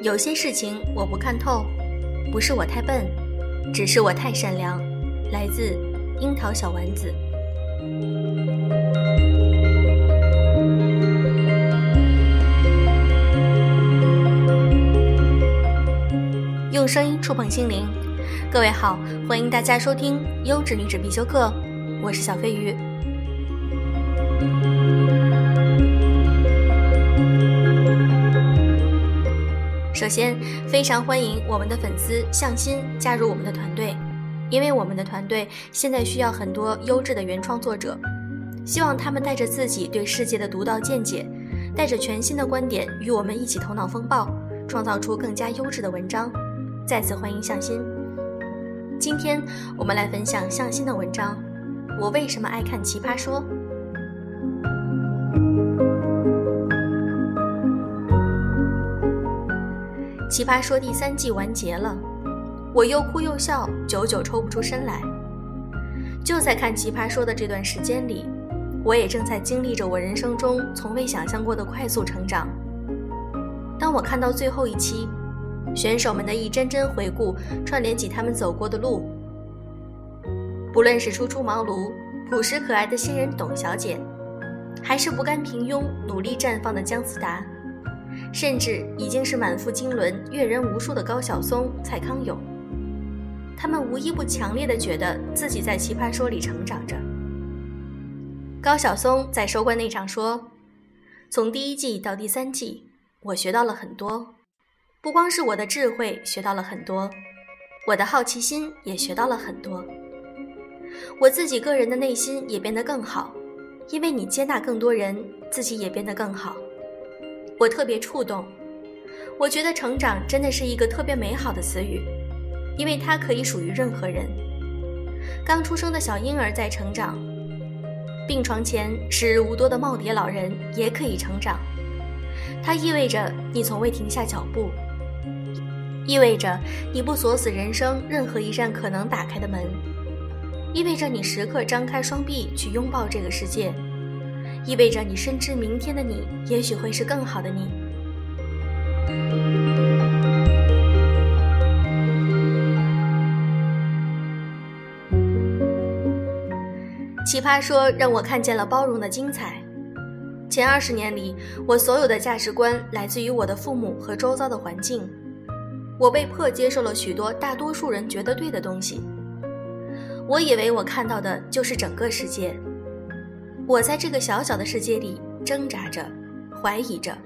有些事情我不看透，不是我太笨，只是我太善良。来自樱桃小丸子。用声音触碰心灵，各位好，欢迎大家收听《优质女子必修课》，我是小飞鱼。首先，非常欢迎我们的粉丝向心加入我们的团队，因为我们的团队现在需要很多优质的原创作者，希望他们带着自己对世界的独到见解，带着全新的观点，与我们一起头脑风暴，创造出更加优质的文章。再次欢迎向心。今天我们来分享向心的文章，我为什么爱看奇葩说？奇葩说第三季完结了，我又哭又笑，久久抽不出身来。就在看奇葩说的这段时间里，我也正在经历着我人生中从未想象过的快速成长。当我看到最后一期，选手们的一帧帧回顾，串联起他们走过的路，不论是初出茅庐、朴实可爱的新人董小姐，还是不甘平庸、努力绽放的姜思达。甚至已经是满腹经纶、阅人无数的高晓松、蔡康永，他们无一不强烈的觉得自己在奇葩说里成长着。高晓松在收官那场说：“从第一季到第三季，我学到了很多，不光是我的智慧学到了很多，我的好奇心也学到了很多，我自己个人的内心也变得更好，因为你接纳更多人，自己也变得更好。”我特别触动，我觉得成长真的是一个特别美好的词语，因为它可以属于任何人。刚出生的小婴儿在成长，病床前时日无多的耄耋老人也可以成长。它意味着你从未停下脚步，意味着你不锁死人生任何一扇可能打开的门，意味着你时刻张开双臂去拥抱这个世界。意味着你深知明天的你，也许会是更好的你。奇葩说让我看见了包容的精彩。前二十年里，我所有的价值观来自于我的父母和周遭的环境，我被迫接受了许多大多数人觉得对的东西。我以为我看到的就是整个世界。我在这个小小的世界里挣扎着，怀疑着。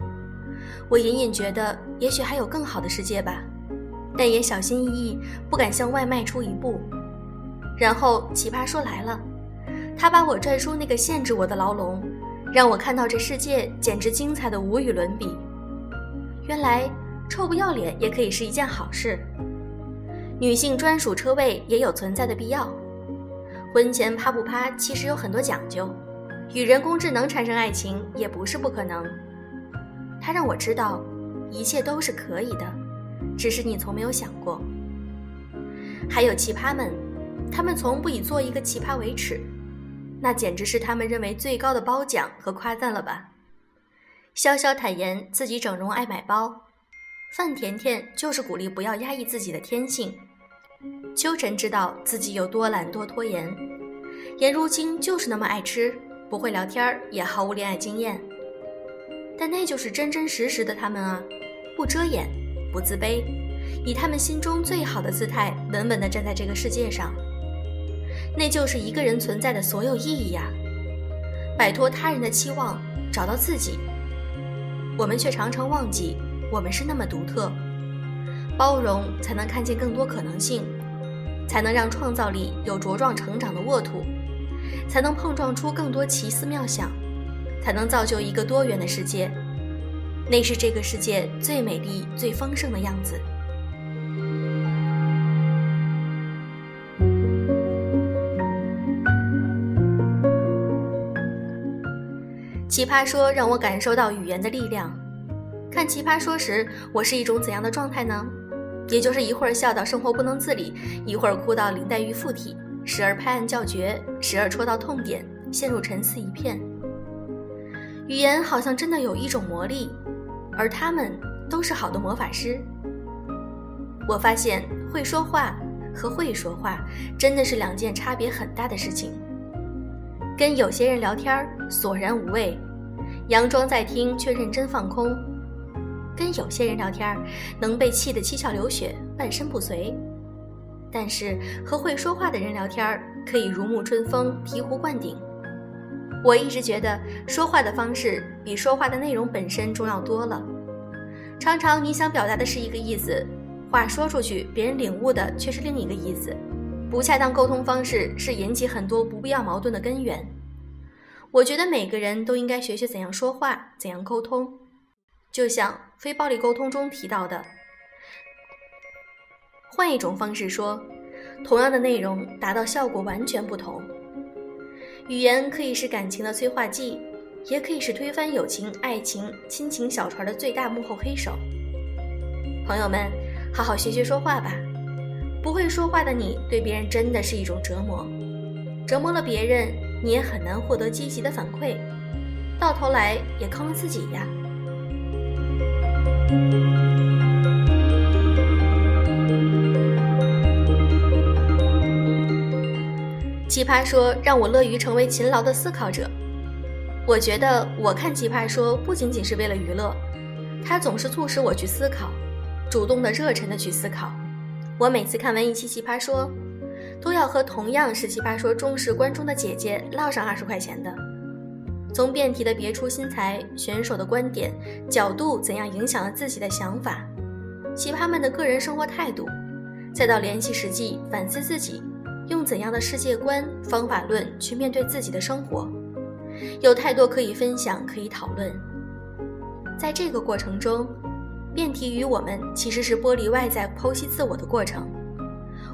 我隐隐觉得，也许还有更好的世界吧，但也小心翼翼，不敢向外迈出一步。然后奇葩说来了，他把我拽出那个限制我的牢笼，让我看到这世界简直精彩的无与伦比。原来臭不要脸也可以是一件好事。女性专属车位也有存在的必要。婚前啪不啪其实有很多讲究。与人工智能产生爱情也不是不可能，他让我知道，一切都是可以的，只是你从没有想过。还有奇葩们，他们从不以做一个奇葩为耻，那简直是他们认为最高的褒奖和夸赞了吧？潇潇坦言自己整容爱买包，范甜甜就是鼓励不要压抑自己的天性，秋晨知道自己有多懒多拖延，颜如晶就是那么爱吃。不会聊天儿，也毫无恋爱经验，但那就是真真实实的他们啊！不遮掩，不自卑，以他们心中最好的姿态，稳稳地站在这个世界上。那就是一个人存在的所有意义呀！摆脱他人的期望，找到自己。我们却常常忘记，我们是那么独特。包容，才能看见更多可能性，才能让创造力有茁壮成长的沃土。才能碰撞出更多奇思妙想，才能造就一个多元的世界。那是这个世界最美丽、最丰盛的样子。奇葩说让我感受到语言的力量。看奇葩说时，我是一种怎样的状态呢？也就是一会儿笑到生活不能自理，一会儿哭到林黛玉附体，时而拍案叫绝，时而戳到痛点，陷入沉思一片。语言好像真的有一种魔力，而他们都是好的魔法师。我发现会说话和会说话真的是两件差别很大的事情。跟有些人聊天索然无味，佯装在听却认真放空；跟有些人聊天能被气得七窍流血，半身不遂。但是和会说话的人聊天可以如沐春风，醍醐灌顶。我一直觉得说话的方式比说话的内容本身重要多了。常常你想表达的是一个意思。话说出去，别人领悟的却是另一个意思。不恰当沟通方式是引起很多不必要矛盾的根源。我觉得每个人都应该学学怎样说话，怎样沟通。就像非暴力沟通中提到的，换一种方式说，同样的内容达到效果完全不同。语言可以是感情的催化剂，也可以是推翻友情、爱情、亲情小船的最大幕后黑手。朋友们。好好学学说话吧，不会说话的你对别人真的是一种折磨，折磨了别人，你也很难获得积极的反馈，到头来也坑了自己呀。奇葩说让我乐于成为勤劳的思考者，我觉得我看奇葩说不仅仅是为了娱乐，它总是促使我去思考。主动的、热忱的去思考。我每次看完一期《奇葩说》，都要和同样是《奇葩说》忠实观众的姐姐唠上二十块钱的。从辩题的别出心裁、选手的观点角度怎样影响了自己的想法，奇葩们的个人生活态度，再到联系实际反思自己，用怎样的世界观、方法论去面对自己的生活，有太多可以分享、可以讨论。在这个过程中。辩题与我们其实是剥离外在、剖析自我的过程。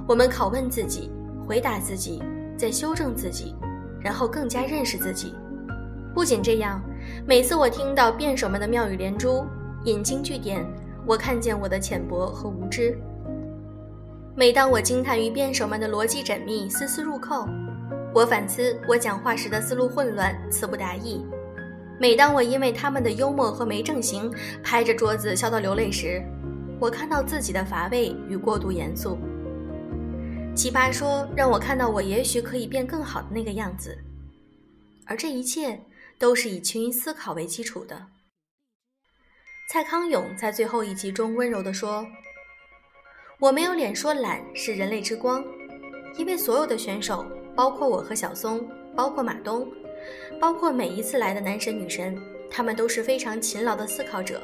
我们拷问自己，回答自己，再修正自己，然后更加认识自己。不仅这样，每次我听到辩手们的妙语连珠、引经据典，我看见我的浅薄和无知。每当我惊叹于辩手们的逻辑缜密、丝丝入扣，我反思我讲话时的思路混乱、词不达意。每当我因为他们的幽默和没正形拍着桌子笑到流泪时，我看到自己的乏味与过度严肃。奇葩说让我看到我也许可以变更好的那个样子，而这一切都是以群于思考为基础的。蔡康永在最后一集中温柔地说：“我没有脸说懒是人类之光，因为所有的选手，包括我和小松，包括马东。”包括每一次来的男神女神，他们都是非常勤劳的思考者。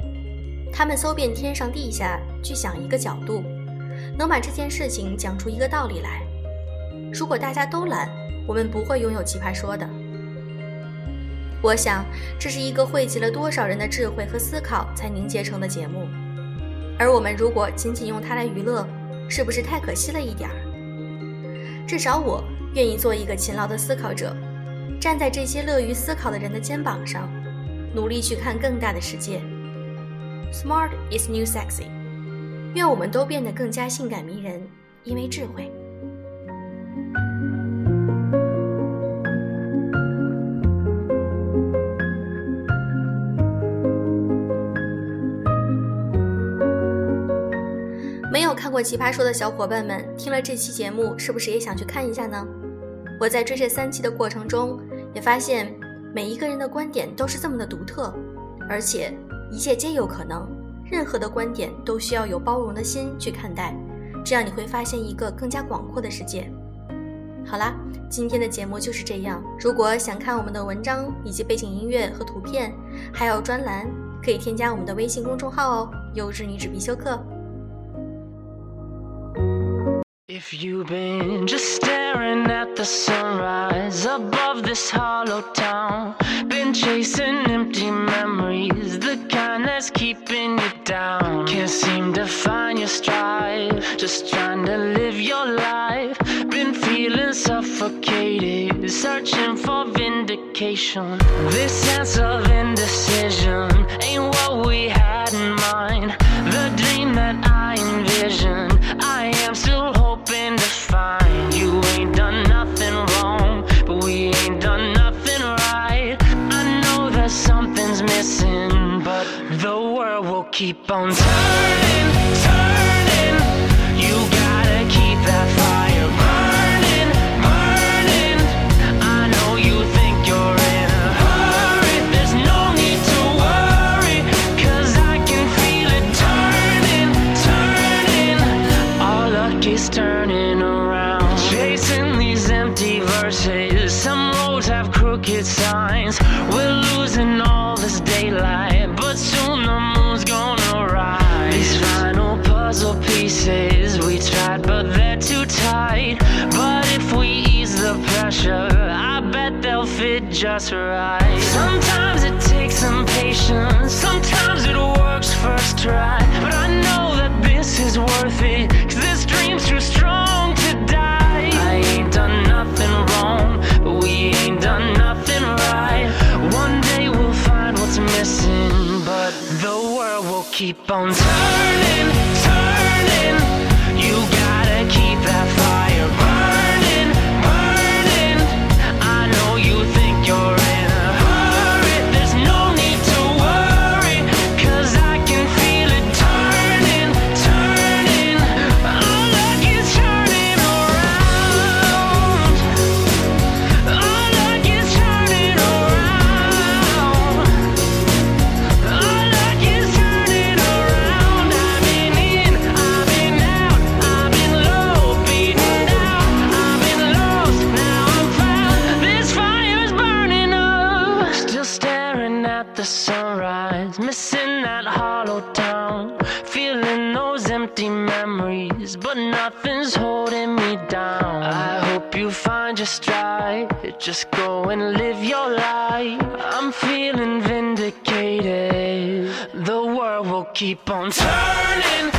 他们搜遍天上地下，去想一个角度，能把这件事情讲出一个道理来。如果大家都懒，我们不会拥有奇葩说的。我想，这是一个汇集了多少人的智慧和思考才凝结成的节目。而我们如果仅仅用它来娱乐，是不是太可惜了一点儿？至少我愿意做一个勤劳的思考者。站在这些乐于思考的人的肩膀上，努力去看更大的世界。Smart is new sexy。愿我们都变得更加性感迷人，因为智慧。没有看过《奇葩说》的小伙伴们，听了这期节目，是不是也想去看一下呢？我在追这三期的过程中。也发现每一个人的观点都是这么的独特，而且一切皆有可能。任何的观点都需要有包容的心去看待，这样你会发现一个更加广阔的世界。好啦，今天的节目就是这样。如果想看我们的文章以及背景音乐和图片，还有专栏，可以添加我们的微信公众号哦，优质女子必修课。You've been just staring at the sunrise above this hollow town, been chasing empty memories, the kind that's keeping you down. Can't seem to find your stride, just trying to live your life. Been feeling suffocated, searching for vindication. This sense of indecision keep on turning, turning. You gotta keep that fire burning, burning. I know you think you're in a hurry. There's no need to worry, cause I can feel it turning, turning. Our luck is turning around. Chasing these empty verses. Some roads have crooked signs. We're losing all this daylight, just right. Sometimes it takes some patience, sometimes it works first try. But I know that this is worth it, cause this dream's too strong to die. I ain't done nothing wrong, but we ain't done nothing right. One day we'll find what's missing, but the world will keep on turning, turning. Your stride. Just go and live your life. I'm feeling vindicated. The world will keep on turning,